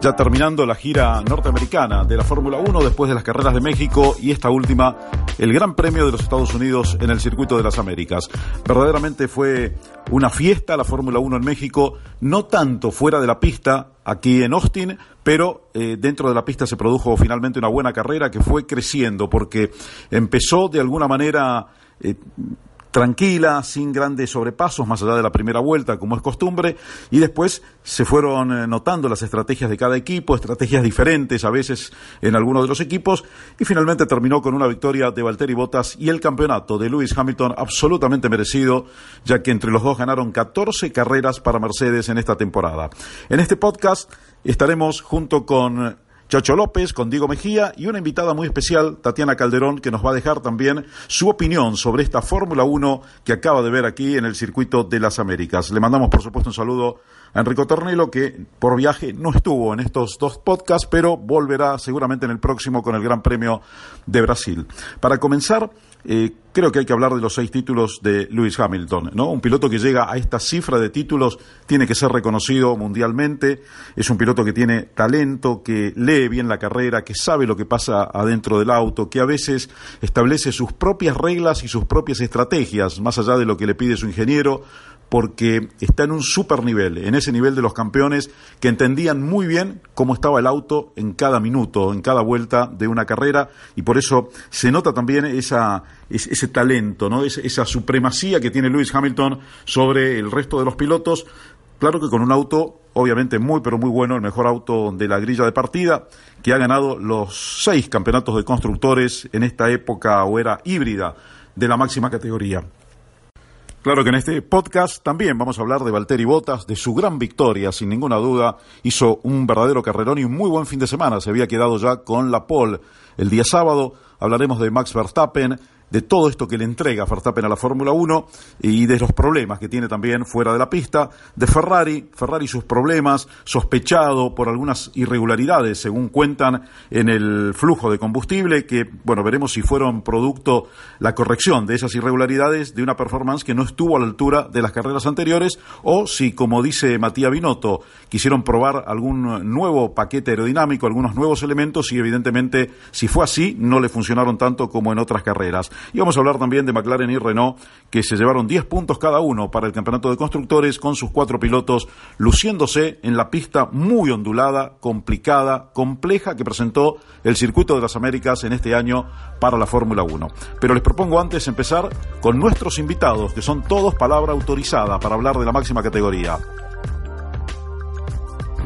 ya terminando la gira norteamericana de la Fórmula 1 después de las carreras de México y esta última, el Gran Premio de los Estados Unidos en el Circuito de las Américas. Verdaderamente fue una fiesta la Fórmula 1 en México, no tanto fuera de la pista, aquí en Austin, pero eh, dentro de la pista se produjo finalmente una buena carrera que fue creciendo porque empezó de alguna manera... Eh, tranquila, sin grandes sobrepasos, más allá de la primera vuelta, como es costumbre, y después se fueron eh, notando las estrategias de cada equipo, estrategias diferentes a veces en algunos de los equipos, y finalmente terminó con una victoria de Valtteri Bottas y el campeonato de Lewis Hamilton absolutamente merecido, ya que entre los dos ganaron 14 carreras para Mercedes en esta temporada. En este podcast estaremos junto con Chacho López, con Diego Mejía y una invitada muy especial, Tatiana Calderón, que nos va a dejar también su opinión sobre esta Fórmula 1 que acaba de ver aquí en el circuito de las Américas. Le mandamos, por supuesto, un saludo a Enrico Tornelo, que por viaje no estuvo en estos dos podcasts, pero volverá seguramente en el próximo con el Gran Premio de Brasil. Para comenzar, eh, creo que hay que hablar de los seis títulos de Lewis Hamilton, ¿no? Un piloto que llega a esta cifra de títulos tiene que ser reconocido mundialmente, es un piloto que tiene talento, que lee bien la carrera, que sabe lo que pasa adentro del auto, que a veces establece sus propias reglas y sus propias estrategias, más allá de lo que le pide su ingeniero, porque está en un super nivel, en ese nivel de los campeones que entendían muy bien cómo estaba el auto en cada minuto, en cada vuelta de una carrera, y por eso se nota también esa, ese, talento, ¿no? esa supremacía que tiene Lewis Hamilton sobre el resto de los pilotos. Claro que con un auto, obviamente muy, pero muy bueno, el mejor auto de la grilla de partida, que ha ganado los seis campeonatos de constructores en esta época o era híbrida de la máxima categoría. Claro que en este podcast también vamos a hablar de Valtteri Bottas, de su gran victoria, sin ninguna duda. Hizo un verdadero carrerón y un muy buen fin de semana. Se había quedado ya con la pole el día sábado. Hablaremos de Max Verstappen, de todo esto que le entrega Verstappen a la Fórmula 1 y de los problemas que tiene también fuera de la pista, de Ferrari, Ferrari sus problemas, sospechado por algunas irregularidades, según cuentan, en el flujo de combustible, que, bueno, veremos si fueron producto la corrección de esas irregularidades de una performance que no estuvo a la altura de las carreras anteriores, o si, como dice Matías Binotto, quisieron probar algún nuevo paquete aerodinámico, algunos nuevos elementos, y evidentemente, si fue así, no le funcionaron tanto como en otras carreras. Y vamos a hablar también de McLaren y Renault, que se llevaron 10 puntos cada uno para el campeonato de constructores con sus cuatro pilotos luciéndose en la pista muy ondulada, complicada, compleja que presentó el circuito de las Américas en este año para la Fórmula 1. Pero les propongo antes empezar con nuestros invitados, que son todos palabra autorizada para hablar de la máxima categoría.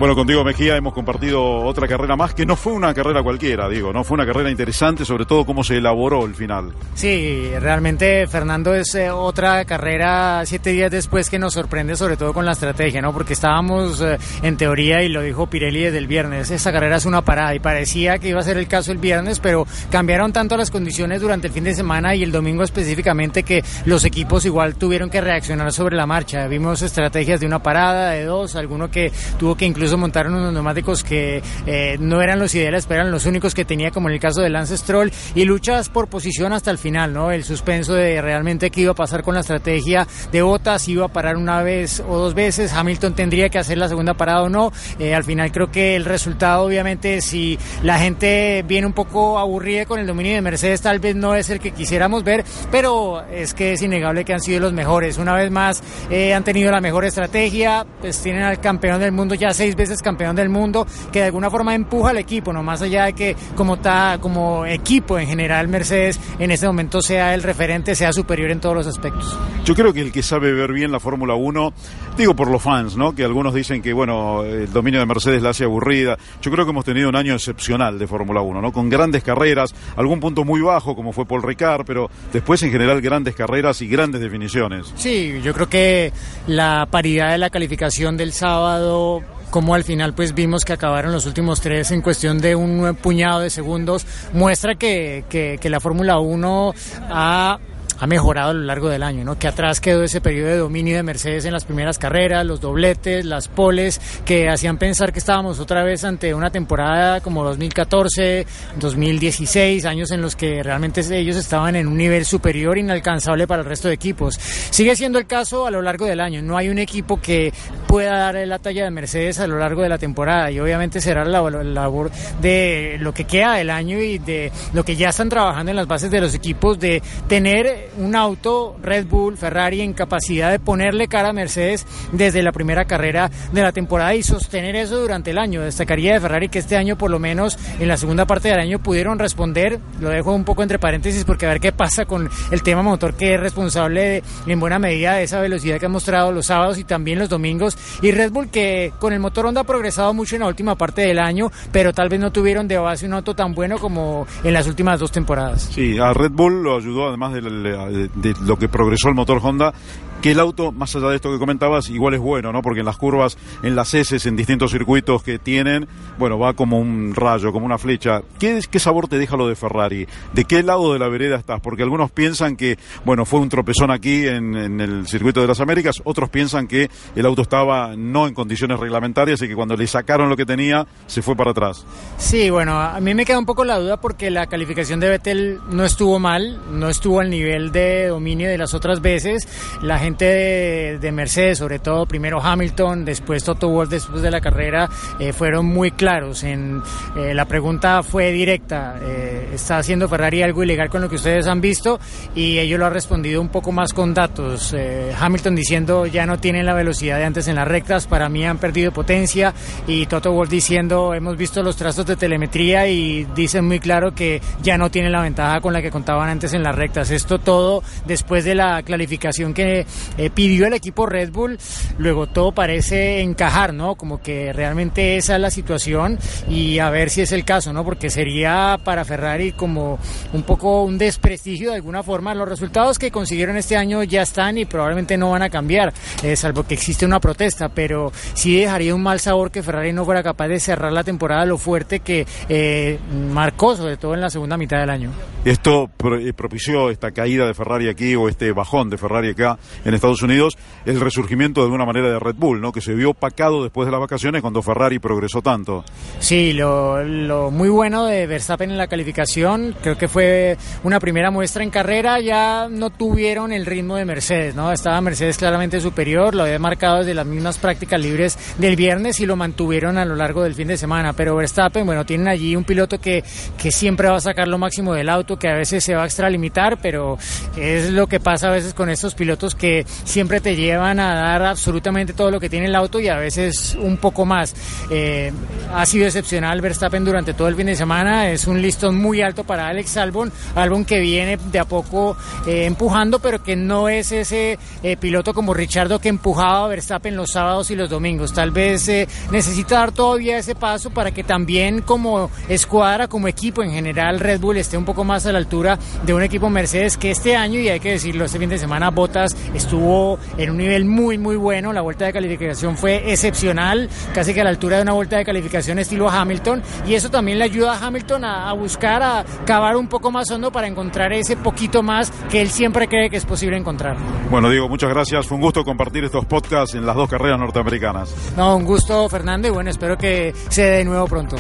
Bueno, contigo Mejía hemos compartido otra carrera más que no fue una carrera cualquiera, digo, no fue una carrera interesante, sobre todo cómo se elaboró el final. Sí, realmente Fernando es eh, otra carrera siete días después que nos sorprende, sobre todo con la estrategia, ¿no? Porque estábamos eh, en teoría y lo dijo Pirelli desde el viernes, esta carrera es una parada y parecía que iba a ser el caso el viernes, pero cambiaron tanto las condiciones durante el fin de semana y el domingo específicamente que los equipos igual tuvieron que reaccionar sobre la marcha. Vimos estrategias de una parada, de dos, alguno que tuvo que incluso montaron unos neumáticos que eh, no eran los ideales, pero eran los únicos que tenía, como en el caso de Lance Stroll, y luchas por posición hasta el final, ¿no? El suspenso de realmente qué iba a pasar con la estrategia de Bottas, iba a parar una vez o dos veces, Hamilton tendría que hacer la segunda parada o no. Eh, al final creo que el resultado, obviamente, si la gente viene un poco aburrida con el dominio de Mercedes, tal vez no es el que quisiéramos ver, pero es que es innegable que han sido los mejores. Una vez más, eh, han tenido la mejor estrategia, pues tienen al campeón del mundo ya seis veces campeón del mundo, que de alguna forma empuja al equipo, no más allá de que como, ta, como equipo en general Mercedes en este momento sea el referente, sea superior en todos los aspectos. Yo creo que el que sabe ver bien la Fórmula 1, digo por los fans, ¿no? Que algunos dicen que, bueno, el dominio de Mercedes la hace aburrida. Yo creo que hemos tenido un año excepcional de Fórmula 1, ¿no? Con grandes carreras, algún punto muy bajo como fue Paul Ricard, pero después en general grandes carreras y grandes definiciones. Sí, yo creo que la paridad de la calificación del sábado como al final pues vimos que acabaron los últimos tres en cuestión de un puñado de segundos, muestra que, que, la Fórmula 1 ha ha mejorado a lo largo del año, ¿no? Que atrás quedó ese periodo de dominio de Mercedes en las primeras carreras, los dobletes, las poles, que hacían pensar que estábamos otra vez ante una temporada como 2014, 2016, años en los que realmente ellos estaban en un nivel superior inalcanzable para el resto de equipos. Sigue siendo el caso a lo largo del año, no hay un equipo que pueda dar la talla de Mercedes a lo largo de la temporada y obviamente será la labor de lo que queda del año y de lo que ya están trabajando en las bases de los equipos de tener un auto Red Bull, Ferrari en capacidad de ponerle cara a Mercedes desde la primera carrera de la temporada y sostener eso durante el año. Destacaría de Ferrari que este año por lo menos en la segunda parte del año pudieron responder, lo dejo un poco entre paréntesis porque a ver qué pasa con el tema motor que es responsable en buena medida de esa velocidad que ha mostrado los sábados y también los domingos y Red Bull que con el motor Honda ha progresado mucho en la última parte del año, pero tal vez no tuvieron de base un auto tan bueno como en las últimas dos temporadas. Sí, a Red Bull lo ayudó además del de, lo que progresó el motor Honda que el auto, más allá de esto que comentabas, igual es bueno, ¿no? Porque en las curvas, en las S, en distintos circuitos que tienen, bueno, va como un rayo, como una flecha. ¿Qué, ¿Qué sabor te deja lo de Ferrari? ¿De qué lado de la vereda estás? Porque algunos piensan que, bueno, fue un tropezón aquí en, en el circuito de las Américas, otros piensan que el auto estaba no en condiciones reglamentarias y que cuando le sacaron lo que tenía, se fue para atrás. Sí, bueno, a mí me queda un poco la duda porque la calificación de Vettel no estuvo mal, no estuvo al nivel de dominio de las otras veces. La gente de, Mercedes, sobre todo primero Hamilton, después Toto Wolff después de la carrera, eh, fueron muy claros. En, eh, la pregunta fue directa, eh, ¿está haciendo Ferrari algo ilegal con lo que ustedes han visto? Y ellos lo han respondido un poco más con datos. Hamilton diciendo ya no tienen la velocidad de antes en las rectas, para mí han perdido potencia y Toto Wolff diciendo hemos visto los trazos de telemetría y dicen muy claro que ya no tienen la ventaja con la que contaban antes en las rectas. Esto todo después de la clarificación que eh, pidió el equipo Red Bull, luego todo parece encajar, ¿no? Como que realmente esa es la situación y a ver si es el caso, ¿no? Porque sería para Ferrari como un poco un desprestigio de alguna forma. Los resultados que consiguieron este año ya están y probablemente no van a cambiar, eh, salvo que existe una protesta, pero sí dejaría un mal sabor que Ferrari no fuera capaz de cerrar la temporada lo fuerte que eh, marcó, sobre todo en la segunda mitad del año. Esto propició esta caída de Ferrari aquí o este bajón de Ferrari acá en Estados Unidos, el resurgimiento de alguna manera de Red Bull, ¿no? que se vio opacado después de las vacaciones cuando Ferrari progresó tanto. Sí, lo, muy bueno de Verstappen en la calificación, creo que fue una primera muestra en carrera, ya no tuvieron el ritmo de Mercedes, ¿no? Estaba Mercedes claramente superior, lo había marcado desde las mismas prácticas libres del viernes y lo mantuvieron a lo largo del fin de semana, pero Verstappen, bueno, tienen allí un piloto que, que siempre va a sacar lo máximo del auto, que a veces se va a extralimitar, pero es lo que pasa a veces con estos pilotos que siempre te llevan a dar absolutamente todo lo que tiene el auto y a veces un poco más. Eh, ha sido excepcional Verstappen durante todo el fin de semana, es un listón muy alto para Alex Albon, Albon que viene de a poco eh, empujando, pero que no es ese eh, piloto como Richardo que empujaba a Verstappen los sábados y los domingos. Tal vez necesita dar todavía ese paso para que también como escuadra, como equipo en general, Red Bull esté un poco más a la altura de un equipo Mercedes que este año, y hay que decirlo, este fin de semana Botas estuvo en un nivel muy, muy bueno. La vuelta de calificación fue excepcional, casi que a la altura de una vuelta de calificación estilo Hamilton. Y eso también le ayuda a Hamilton a, buscar, a cavar un poco más hondo para encontrar ese poquito más que él siempre cree que es posible encontrar. Bueno, Diego, muchas gracias. Fue un gusto compartir estos podcasts en las dos carreras norteamericanas. No, un gusto, Fernando, y bueno, espero que se dé de nuevo pronto.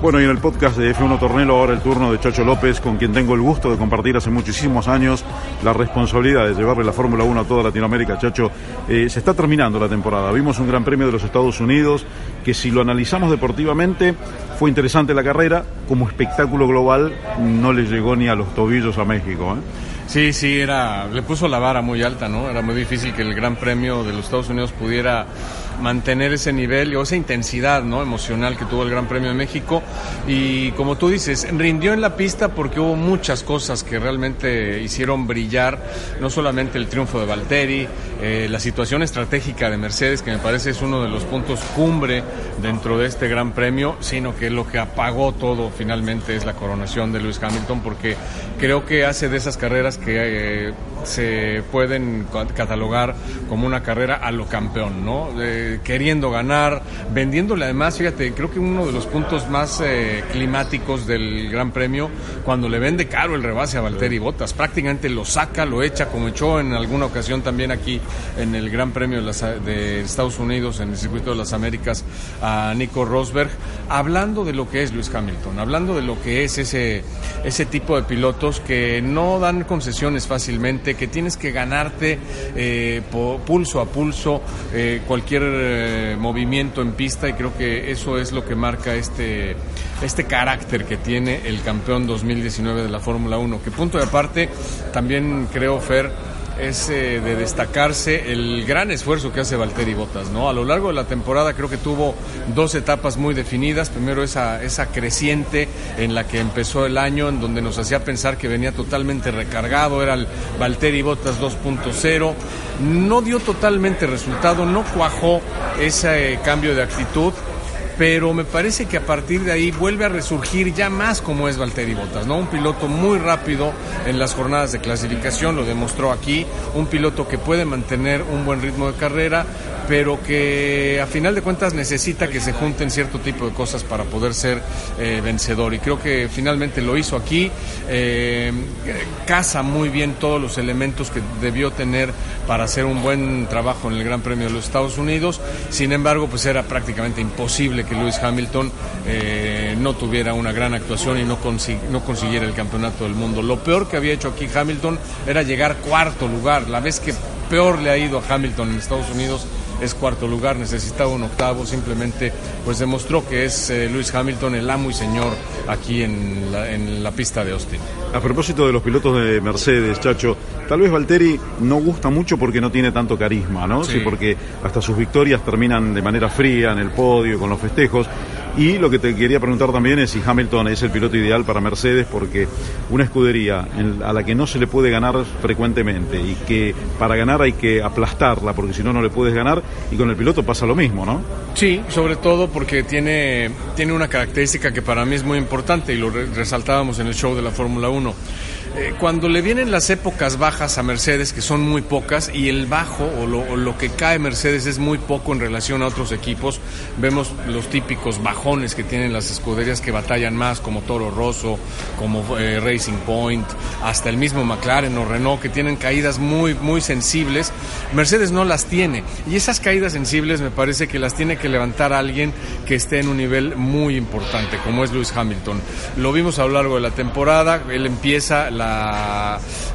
Bueno, y en el podcast de F1 Tornelo ahora el turno de Chacho López, con quien tengo el gusto de compartir hace muchísimos años la responsabilidad de llevarle la Fórmula 1 a toda Latinoamérica. Chacho, eh, se está terminando la temporada. Vimos un Gran Premio de los Estados Unidos que si lo analizamos deportivamente fue interesante la carrera, como espectáculo global no le llegó ni a los tobillos a México. ¿eh? Sí, sí, era, le puso la vara muy alta, ¿no? Era muy difícil que el Gran Premio de los Estados Unidos pudiera mantener ese nivel o esa intensidad, ¿no? Emocional que tuvo el Gran Premio de México. Y como tú dices, rindió en la pista porque hubo muchas cosas que realmente hicieron brillar, no solamente el triunfo de Valtteri, eh, la situación estratégica de Mercedes, que me parece es uno de los puntos cumbre dentro de este Gran Premio, sino que lo que apagó todo finalmente es la coronación de Lewis Hamilton, porque creo que hace de esas carreras que eh, se pueden catalogar como una carrera a lo campeón, ¿no? eh, queriendo ganar, vendiéndole además, fíjate, creo que uno de los puntos más eh, climáticos del Gran Premio, cuando le vende caro el rebase a Valtteri Bottas, prácticamente lo saca, lo echa, como echó en alguna ocasión también aquí en el Gran Premio de, de Estados Unidos, en el Circuito de las Américas, a Nico Rosberg, hablando de lo que es Luis Hamilton, hablando de lo que es ese, ese tipo de pilotos que no dan concesiones fácilmente, que tienes que ganarte eh, pulso a pulso eh, cualquier movimiento en pista y creo que eso es lo que marca este, este carácter que tiene el campeón 2019 de la Fórmula 1. Que punto de aparte, también creo, Fer, es de destacarse el gran esfuerzo que hace Valtteri Bottas, ¿no? A lo largo de la temporada creo que tuvo dos etapas muy definidas. Primero esa, esa creciente en la que empezó el año, en donde nos hacía pensar que venía totalmente recargado, era el Valtteri Bottas 2.0. No dio totalmente resultado, no cuajó ese cambio de actitud pero me parece que a partir de ahí vuelve a resurgir ya más como es Valtteri Bottas, ¿no? Un piloto muy rápido en las jornadas de clasificación, lo demostró aquí, un piloto que puede mantener un buen ritmo de carrera, pero que a final de cuentas necesita que se junten cierto tipo de cosas para poder ser eh, vencedor. Y creo que finalmente lo hizo aquí, eh, casa muy bien todos los elementos que debió tener para hacer un buen trabajo en el Gran Premio de los Estados Unidos. Sin embargo, pues era prácticamente imposible que Lewis Hamilton eh, no tuviera una gran actuación y no, no consiguiera el campeonato del mundo. Lo peor que había hecho aquí Hamilton era llegar cuarto lugar. La vez que peor le ha ido a Hamilton en Estados Unidos es cuarto lugar, necesitaba un octavo, simplemente pues demostró que es eh, Luis Hamilton el amo y señor aquí en la, en la pista de Austin. A propósito de los pilotos de Mercedes, Chacho, tal vez Valtteri no gusta mucho porque no tiene tanto carisma, ¿no? Sí. porque hasta sus victorias terminan de manera fría en el podio, con los festejos. Y lo que te quería preguntar también es si Hamilton es el piloto ideal para Mercedes, porque una escudería a la que no se le puede ganar frecuentemente y que para ganar hay que aplastarla, porque si no, no le puedes ganar, y con el piloto pasa lo mismo, ¿no? Sí, sobre todo porque tiene, tiene una característica que para mí es muy importante y lo resaltábamos en el show de la Fórmula 1 eh, cuando le vienen las épocas bajas a Mercedes, que son muy pocas, y el bajo o lo, que cae Mercedes es muy poco en relación a otros equipos, vemos los típicos bajones que tienen las escuderías que batallan más, como Toro Rosso, como eh, Racing Point, hasta el mismo McLaren o Renault, que tienen caídas muy, muy sensibles. Mercedes no las tiene, y esas caídas sensibles me parece que las tiene que levantar alguien que esté en un nivel muy importante, como es Lewis Hamilton. Lo vimos a lo largo de la temporada, él empieza la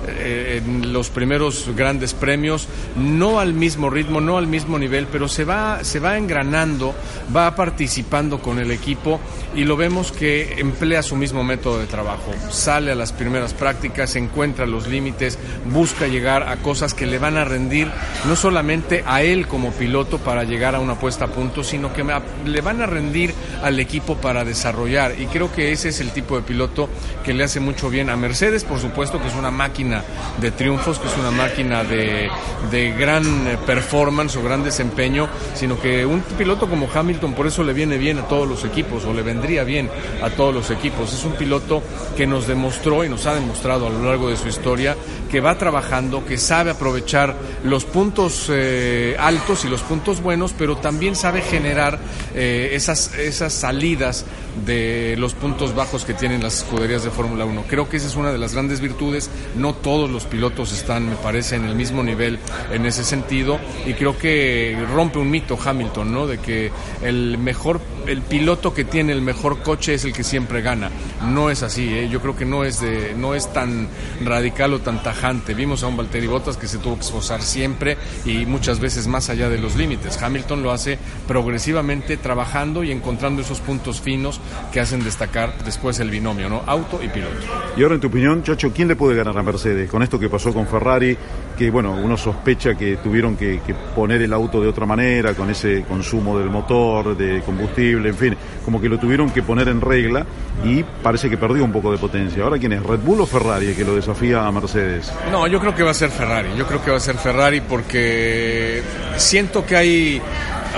eh, los primeros grandes premios, no al mismo ritmo, no al mismo nivel, pero se va, se va engranando, va participando con el equipo y lo vemos que emplea su mismo método de trabajo. Sale a las primeras prácticas, encuentra los límites, busca llegar a cosas que le van a rendir no solamente a él como piloto para llegar a una puesta a punto, sino que le van a rendir al equipo para desarrollar. Y creo que ese es el tipo de piloto que le hace mucho bien a Mercedes, supuesto que es una máquina de triunfos, que es una máquina de, de gran eh, performance o gran desempeño, sino que un piloto como Hamilton por eso le viene bien a todos los equipos o le vendría bien a todos los equipos. Es un piloto que nos demostró y nos ha demostrado a lo largo de su historia que va trabajando, que sabe aprovechar los puntos eh, altos y los puntos buenos, pero también sabe generar eh, esas, esas salidas de los puntos bajos que tienen las escuderías de Fórmula 1. Creo que esa es una de las grandes virtudes. No todos los pilotos están, me parece, en el mismo nivel en ese sentido y creo que rompe un mito Hamilton, ¿no? De que el mejor, el piloto que tiene el mejor coche es el que siempre gana. No es así, ¿eh? yo creo que no es de, no es tan radical o tan tajante. Vimos a un Valtteri Bottas que se tuvo que esforzar siempre y muchas veces más allá de los límites. Hamilton lo hace progresivamente trabajando y encontrando esos puntos finos que hacen destacar después el binomio, ¿no? Auto y piloto. Y ahora en tu opinión, Chacho, ¿quién le puede ganar a Mercedes con esto que pasó con Ferrari? Que bueno, uno sospecha que tuvieron que, poner el auto de otra manera, con ese consumo del motor, de combustible, en fin, como que lo tuvieron que poner en regla y parece que perdió un poco de potencia. Ahora, ¿quién es? ¿Red Bull o Ferrari que lo desafía a Mercedes? No, yo creo que va a ser Ferrari. Yo creo que va a ser Ferrari porque siento que hay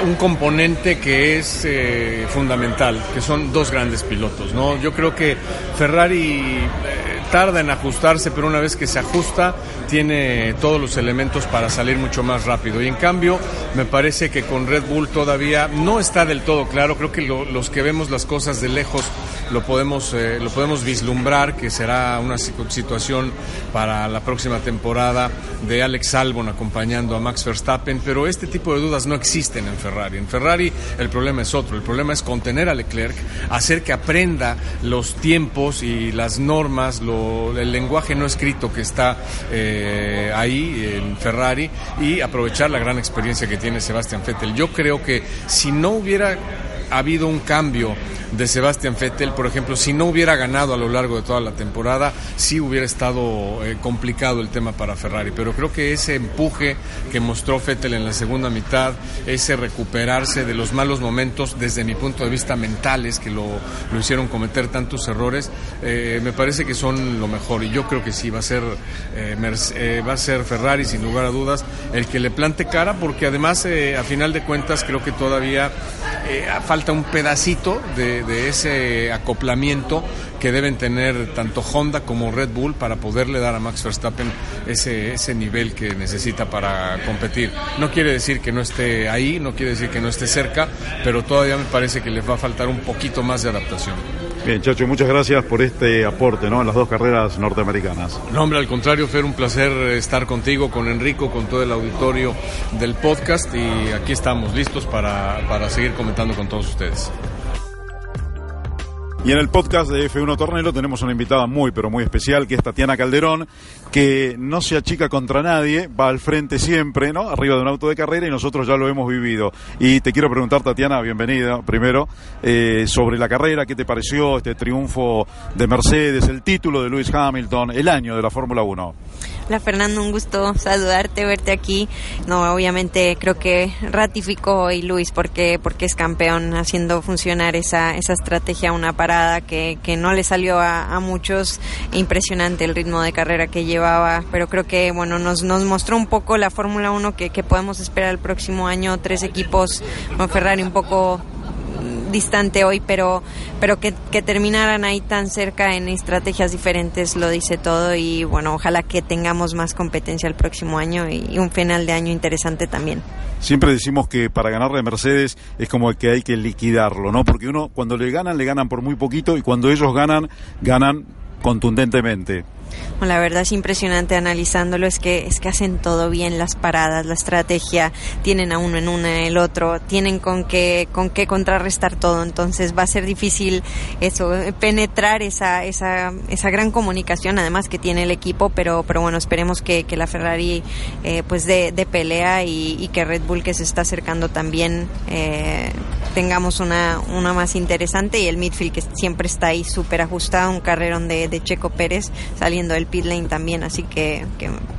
un componente que es eh, fundamental, que son dos grandes pilotos. ¿no? Yo creo que Ferrari eh, tarda en ajustarse, pero una vez que se ajusta, tiene todos los elementos para salir mucho más rápido. Y en cambio, me parece que con Red Bull todavía no está del todo claro. Creo que los que vemos las cosas de lejos lo podemos, eh, lo podemos vislumbrar, que será una situación para la próxima temporada de Alex Albon acompañando a Max Verstappen, pero este tipo de dudas no existen en Ferrari. En Ferrari el problema es otro, el problema es contener a Leclerc, hacer que aprenda los tiempos y las normas, el lenguaje no escrito que está eh, ahí en Ferrari y aprovechar la gran experiencia que tiene Sebastián Vettel. Yo creo que si no hubiera habido un cambio de Sebastián Vettel, por ejemplo, si no hubiera ganado a lo largo de toda la temporada, sí hubiera estado eh, complicado el tema para Ferrari. Pero creo que ese empuje que mostró Vettel en la segunda mitad, ese recuperarse de los malos momentos, desde mi punto de vista mentales, que lo, lo hicieron cometer tantos errores, eh, me parece que son lo mejor. Y yo creo que sí, va a ser, eh, va a ser Ferrari, sin lugar a dudas, el que le plante cara, porque además, a final de cuentas, creo que todavía falta un pedacito de de, ese acoplamiento que deben tener tanto Honda como Red Bull para poderle dar a Max Verstappen ese, ese nivel que necesita para competir. No quiere decir que no esté ahí, no quiere decir que no esté cerca, pero todavía me parece que les va a faltar un poquito más de adaptación. Bien, Chacho, muchas gracias por este aporte ¿no? en las dos carreras norteamericanas. No, hombre, al contrario, Fer, un placer estar contigo, con Enrico, con todo el auditorio del podcast y aquí estamos listos para, para seguir comentando con todos ustedes. Y en el podcast de F1 Tornelo tenemos una invitada muy, pero muy especial, que es Tatiana Calderón, que no se achica contra nadie, va al frente siempre, ¿no? Arriba de un auto de carrera y nosotros ya lo hemos vivido. Y te quiero preguntar, Tatiana, bienvenida primero, eh, sobre la carrera, ¿qué te pareció este triunfo de Mercedes, el título de Lewis Hamilton, el año de la Fórmula 1? Hola Fernando, un gusto saludarte, verte aquí. No, obviamente creo que ratificó hoy Luis porque, porque es campeón haciendo funcionar esa, esa estrategia, una parada que, que no le salió a, muchos. Impresionante el ritmo de carrera que llevaba, pero creo que bueno nos, nos mostró un poco la Fórmula 1 que, que podemos esperar el próximo año. Tres equipos, con Ferrari un poco distante hoy, pero, pero que, terminaran ahí tan cerca en estrategias diferentes lo dice todo y bueno, ojalá que tengamos más competencia el próximo año y, un final de año interesante también. Siempre decimos que para ganarle a Mercedes es como que hay que liquidarlo, ¿no? Porque uno cuando le ganan, le ganan por muy poquito y cuando ellos ganan, ganan contundentemente la verdad es impresionante analizándolo, es que, es que hacen todo bien, las paradas, la estrategia, tienen a uno en uno en el otro, tienen con qué, con qué contrarrestar todo, entonces va a ser difícil eso, penetrar esa, esa, esa gran comunicación además que tiene el equipo, pero, pero bueno, esperemos que, que la Ferrari eh, pues de, de pelea y, que Red Bull que se está acercando también eh, tengamos una, una más interesante y el midfield que siempre está ahí súper ajustado, un carrerón de, de Checo Pérez saliendo el pit lane también, así que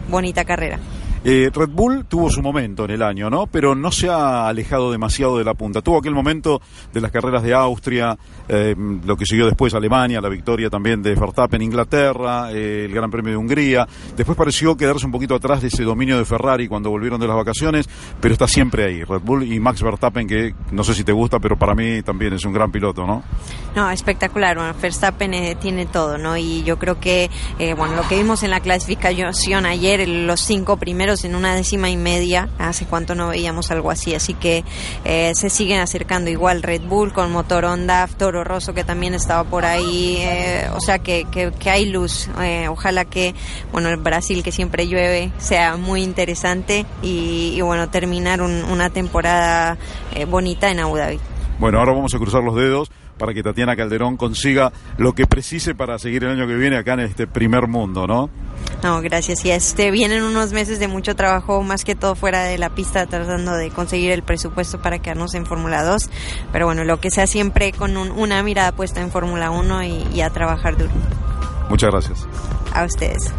bonita carrera. Eh, Red Bull tuvo su momento en el año, ¿no? Pero no se ha alejado demasiado de la punta. Tuvo aquel momento de las carreras de Austria, eh, lo que siguió después Alemania, la victoria también de Verstappen Inglaterra, eh, el Gran Premio de Hungría. Después pareció quedarse un poquito atrás de ese dominio de Ferrari cuando volvieron de las vacaciones, pero está siempre ahí. Red Bull y Max Verstappen, que no sé si te gusta, pero para mí también es un gran piloto, ¿no? No, espectacular. Bueno, Verstappen tiene todo, ¿no? Y yo creo que, bueno, lo que vimos en la clasificación ayer, los cinco primeros, en una décima y media. Hace cuánto no veíamos algo así. Así que eh, se siguen acercando igual Red Bull con motor Honda, Toro Rosso que también estaba por ahí. Eh, o sea que, que, hay luz. Eh, ojalá que, bueno, el Brasil que siempre llueve sea muy interesante y, bueno, terminar una temporada bonita en Abu Dhabi. Bueno, ahora vamos a cruzar los dedos para que Tatiana Calderón consiga lo que precise para seguir el año que viene acá en este primer mundo, ¿no? No, gracias. Y este vienen unos meses de mucho trabajo, más que todo fuera de la pista, tratando de conseguir el presupuesto para quedarnos en Fórmula 2. Pero bueno, lo que sea siempre con una mirada puesta en Fórmula 1 y, y a trabajar duro. Muchas gracias. A ustedes.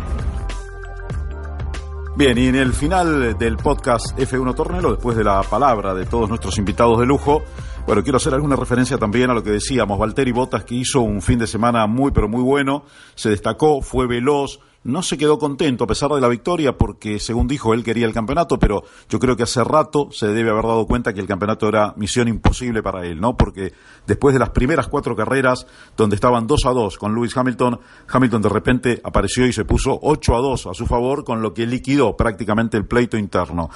Bien, y en el final del podcast F1 Tornelo, después de la palabra de todos nuestros invitados de lujo, bueno, quiero hacer alguna referencia también a lo que decíamos, Valtteri Bottas que hizo un fin de semana muy pero muy bueno, se destacó, fue veloz, no se quedó contento a pesar de la victoria porque, según dijo, él quería el campeonato, pero yo creo que hace rato se debe haber dado cuenta que el campeonato era misión imposible para él, ¿no? Porque después de las primeras cuatro carreras, donde estaban 2 a 2 con Lewis Hamilton, Hamilton de repente apareció y se puso 8 a 2 a su favor, con lo que liquidó prácticamente el pleito interno.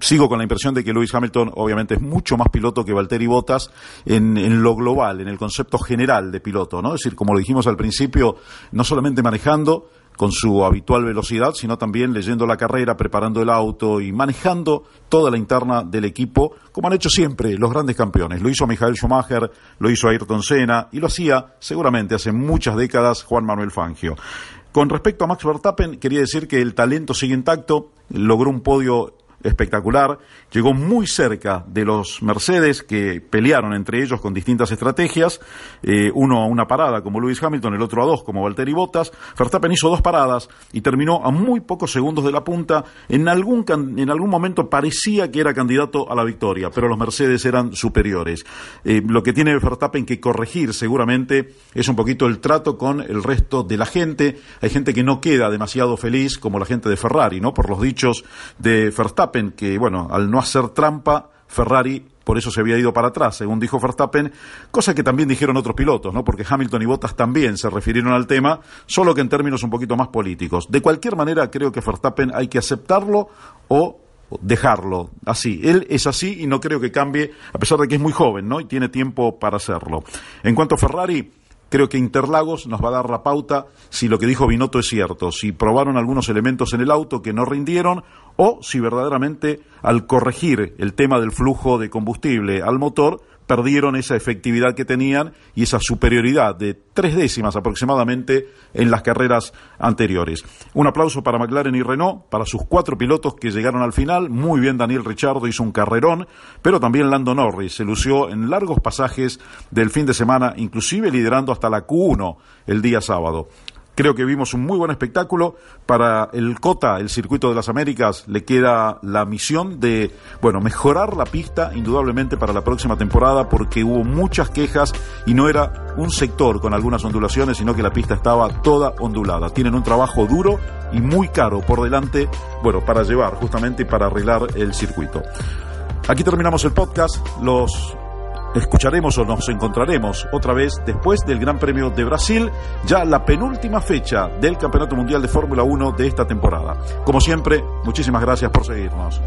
Sigo con la impresión de que Lewis Hamilton, obviamente, es mucho más piloto que Valtteri Bottas en, en lo global, en el concepto general de piloto, ¿no? Es decir, como lo dijimos al principio, no solamente manejando, con su habitual velocidad, sino también leyendo la carrera, preparando el auto y manejando toda la interna del equipo, como han hecho siempre los grandes campeones. Lo hizo Michael Schumacher, lo hizo Ayrton Senna y lo hacía seguramente hace muchas décadas Juan Manuel Fangio. Con respecto a Max Verstappen, quería decir que el talento sigue intacto, logró un podio espectacular, llegó muy cerca de los Mercedes que pelearon entre ellos con distintas estrategias, eh, uno a una parada como Lewis Hamilton, el otro a dos como Valtteri Bottas, Verstappen hizo dos paradas y terminó a muy pocos segundos de la punta, en algún, en algún momento parecía que era candidato a la victoria, pero los Mercedes eran superiores. Eh, lo que tiene Verstappen que corregir seguramente es un poquito el trato con el resto de la gente, hay gente que no queda demasiado feliz como la gente de Ferrari, ¿no? Por los dichos de Que, bueno, al no hacer trampa, Ferrari por eso se había ido para atrás, según dijo Verstappen, cosa que también dijeron otros pilotos, ¿no? Porque Hamilton y Bottas también se refirieron al tema, solo que en términos un poquito más políticos. De cualquier manera, creo que Verstappen hay que aceptarlo o dejarlo así. Él es así y no creo que cambie, a pesar de que es muy joven, ¿no? Y tiene tiempo para hacerlo. En cuanto a Ferrari, Creo que Interlagos nos va a dar la pauta si lo que dijo Binotto es cierto, si probaron algunos elementos en el auto que no rindieron o si verdaderamente al corregir el tema del flujo de combustible al motor perdieron esa efectividad que tenían y esa superioridad de tres décimas aproximadamente en las carreras anteriores. Un aplauso para McLaren y Renault, para sus cuatro pilotos que llegaron al final. Muy bien Daniel Richardo hizo un carrerón, pero también Lando Norris se lució en largos pasajes del fin de semana, inclusive liderando hasta la Q1 el día sábado. Creo que vimos un muy buen espectáculo. Para el COTA, el Circuito de las Américas, le queda la misión de, bueno, mejorar la pista indudablemente para la próxima temporada porque hubo muchas quejas y no era un sector con algunas ondulaciones, sino que la pista estaba toda ondulada. Tienen un trabajo duro y muy caro por delante, bueno, para llevar justamente para arreglar el circuito. Aquí terminamos el podcast. Los escucharemos o nos encontraremos otra vez después del Gran Premio de Brasil, ya la penúltima fecha del Campeonato Mundial de Fórmula 1 de esta temporada. Como siempre, muchísimas gracias por seguirnos.